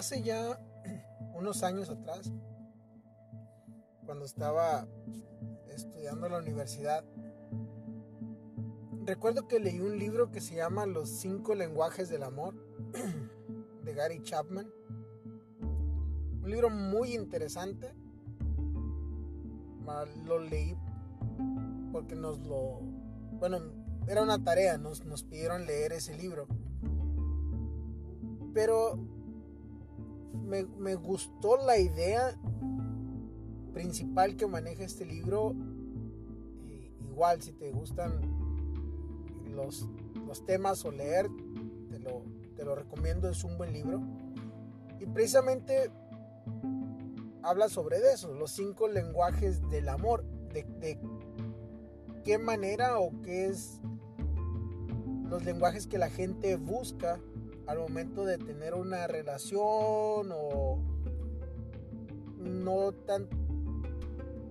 hace ya unos años atrás, cuando estaba estudiando en la universidad, recuerdo que leí un libro que se llama Los cinco lenguajes del amor de Gary Chapman. Un libro muy interesante. Lo leí porque nos lo... Bueno, era una tarea, nos, nos pidieron leer ese libro. Pero me, gustó la idea principal que maneja este libro. igual, si te gustan los, los temas o leer, te lo, te lo recomiendo, es un buen libro. Y precisamente habla sobre eso, los cinco lenguajes del amor, de qué manera o qué es los lenguajes que la gente busca al momento de tener una relación o no tan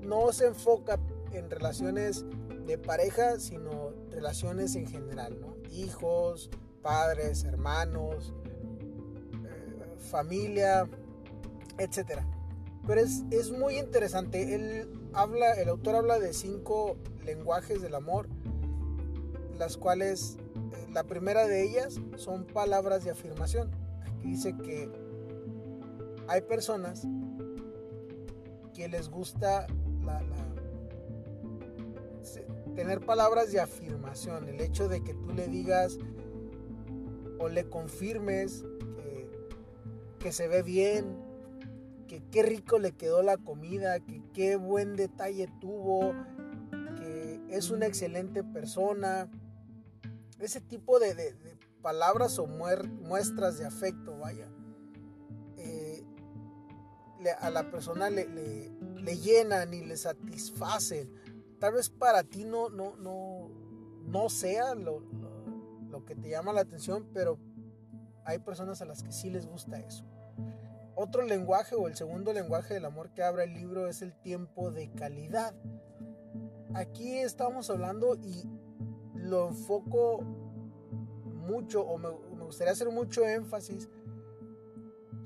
no se enfoca en relaciones de pareja, sino relaciones en general. Hijos, padres, hermanos, eh, familia, etc. Pero es, es, muy interesante. Él habla, el autor habla de cinco lenguajes del amor, las cuales la primera de ellas son palabras de afirmación. Aquí dice que hay personas que les gusta tener palabras de afirmación, el hecho de que tú le digas o le confirmes que se ve bien, que qué rico le quedó la comida, que qué buen detalle tuvo, que es una excelente persona. Ese tipo de, palabras o muestras de afecto, vaya, eh, a la persona le, le llenan y le satisfacen tal vez para ti no, no, no, no sea lo, lo, que te llama la atención, pero hay personas a las que sí les gusta eso. Otro lenguaje o el segundo lenguaje del amor que abre el libro es el tiempo de calidad. Aquí estamos hablando y lo enfoco mucho o me, me gustaría hacer mucho énfasis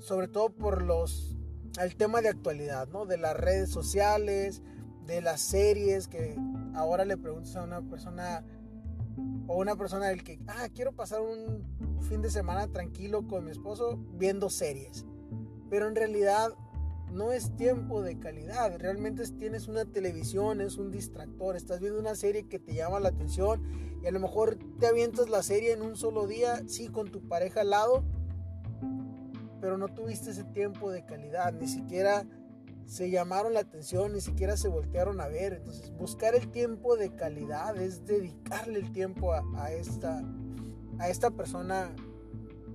sobre todo por los el tema de actualidad, ¿no? De las redes sociales, de las series que ahora le preguntas a una persona o una persona del que, ah, quiero pasar un fin de semana tranquilo con mi esposo viendo series. Pero en realidad no es tiempo de calidad, realmente tienes una televisión, es un distractor, estás viendo una serie que te llama la atención y a lo mejor te avientas la serie en un solo día, sí, con tu pareja al lado, pero no tuviste ese tiempo de calidad, ni siquiera se llamaron la atención, ni siquiera se voltearon a ver. Entonces, buscar el tiempo de calidad es dedicarle el tiempo a, esta, a esta persona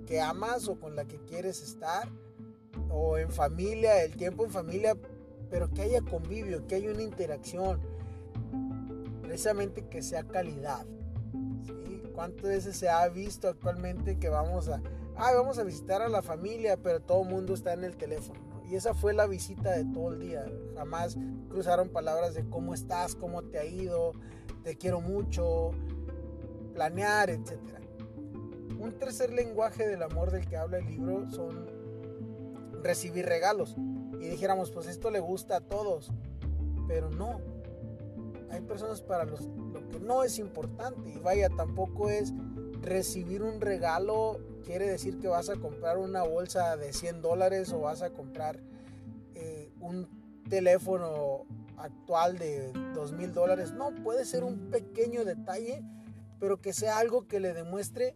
que amas o con la que quieres estar, o en familia, el tiempo en familia, pero que haya convivio, que haya una interacción, precisamente que sea calidad. ¿sí? ¿Cuántas veces se ha visto actualmente que vamos a, ah, vamos a visitar a la familia, pero todo el mundo está en el teléfono? Y esa fue la visita de todo el día. Jamás cruzaron palabras de cómo estás, cómo te ha ido, te quiero mucho, planear, etc. Un tercer lenguaje del amor del que habla el libro son recibir regalos. Y dijéramos, pues esto le gusta a todos. Pero no. Hay personas para los lo que no es importante. Y vaya, tampoco es recibir un regalo quiere decir que vas a comprar una bolsa de 100 dólares o vas a comprar eh, un teléfono actual de 2 mil dólares. No, puede ser un pequeño detalle, pero que sea algo que le demuestre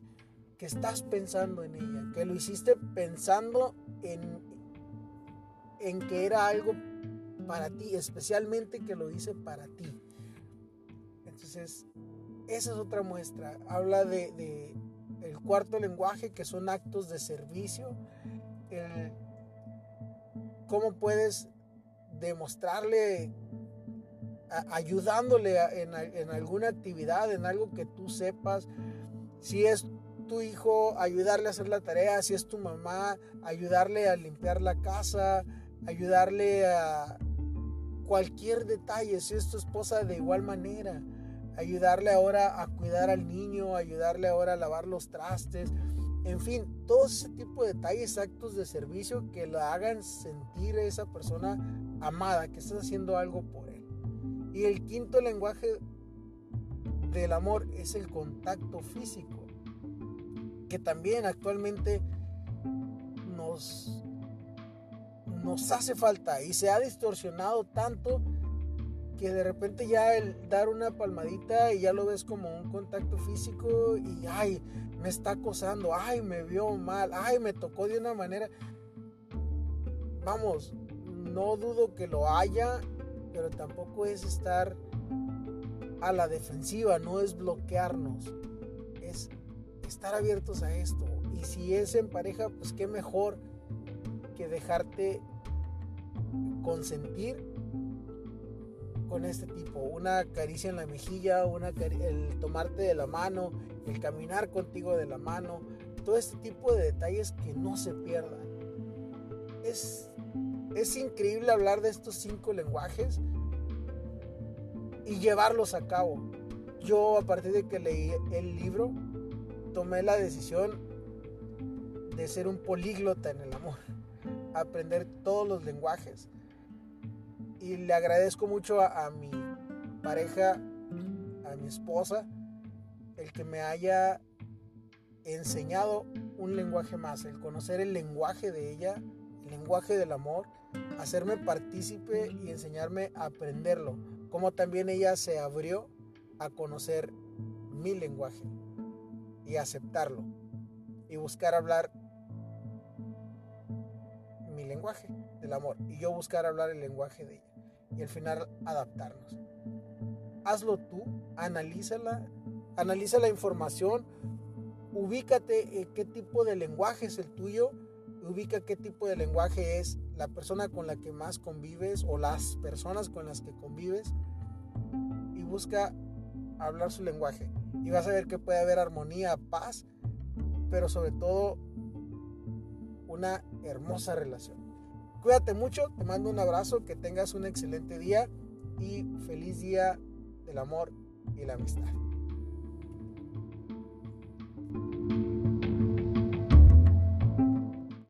que estás pensando en ella, que lo hiciste pensando en, en que era algo para ti, especialmente que lo hice para ti. Entonces, esa es otra muestra. Habla de, el cuarto lenguaje, que son actos de servicio. cómo puedes demostrarle, ayudándole en, en, alguna actividad, en algo que tú sepas. Si es tu hijo, ayudarle a hacer la tarea. Si es tu mamá, ayudarle a limpiar la casa, ayudarle a cualquier detalle. Si es tu esposa, de igual manera ayudarle ahora a cuidar al niño, ayudarle ahora a lavar los trastes. En fin, todo ese tipo de detalles, actos de servicio que la hagan sentir a esa persona amada, que estás haciendo algo por él. Y el quinto lenguaje del amor es el contacto físico, que también actualmente nos, nos hace falta y se ha distorsionado tanto que de repente ya el dar una palmadita y ya lo ves como un contacto físico y ay, me está acosando, ay, me vio mal, ay, me tocó de una manera. Vamos, no dudo que lo haya, pero tampoco es estar a la defensiva, no es bloquearnos, es estar abiertos a esto. Y si es en pareja, pues qué mejor que dejarte consentir con este tipo. Una caricia en la mejilla, una el tomarte de la mano, el caminar contigo de la mano, todo este tipo de detalles que no se pierdan. Es, es increíble hablar de estos cinco lenguajes y llevarlos a cabo. Yo a partir de que leí el libro, tomé la decisión de ser un políglota en el amor, aprender todos los lenguajes. Y le agradezco mucho a, mi pareja, a mi esposa, el que me haya enseñado un lenguaje más, el conocer el lenguaje de ella, el lenguaje del amor, hacerme partícipe y enseñarme a aprenderlo, como también ella se abrió a conocer mi lenguaje y aceptarlo y buscar hablar del amor y yo buscar hablar el lenguaje de ella y al final adaptarnos. Hazlo tú, analízala, analiza la información, ubícate en qué tipo de lenguaje es el tuyo, ubica qué tipo de lenguaje es la persona con la que más convives o las personas con las que convives y busca hablar su lenguaje. Y vas a ver que puede haber armonía, paz, pero sobre todo una hermosa relación. Cuídate mucho, te mando un abrazo, que tengas un excelente día y feliz día del amor y la amistad.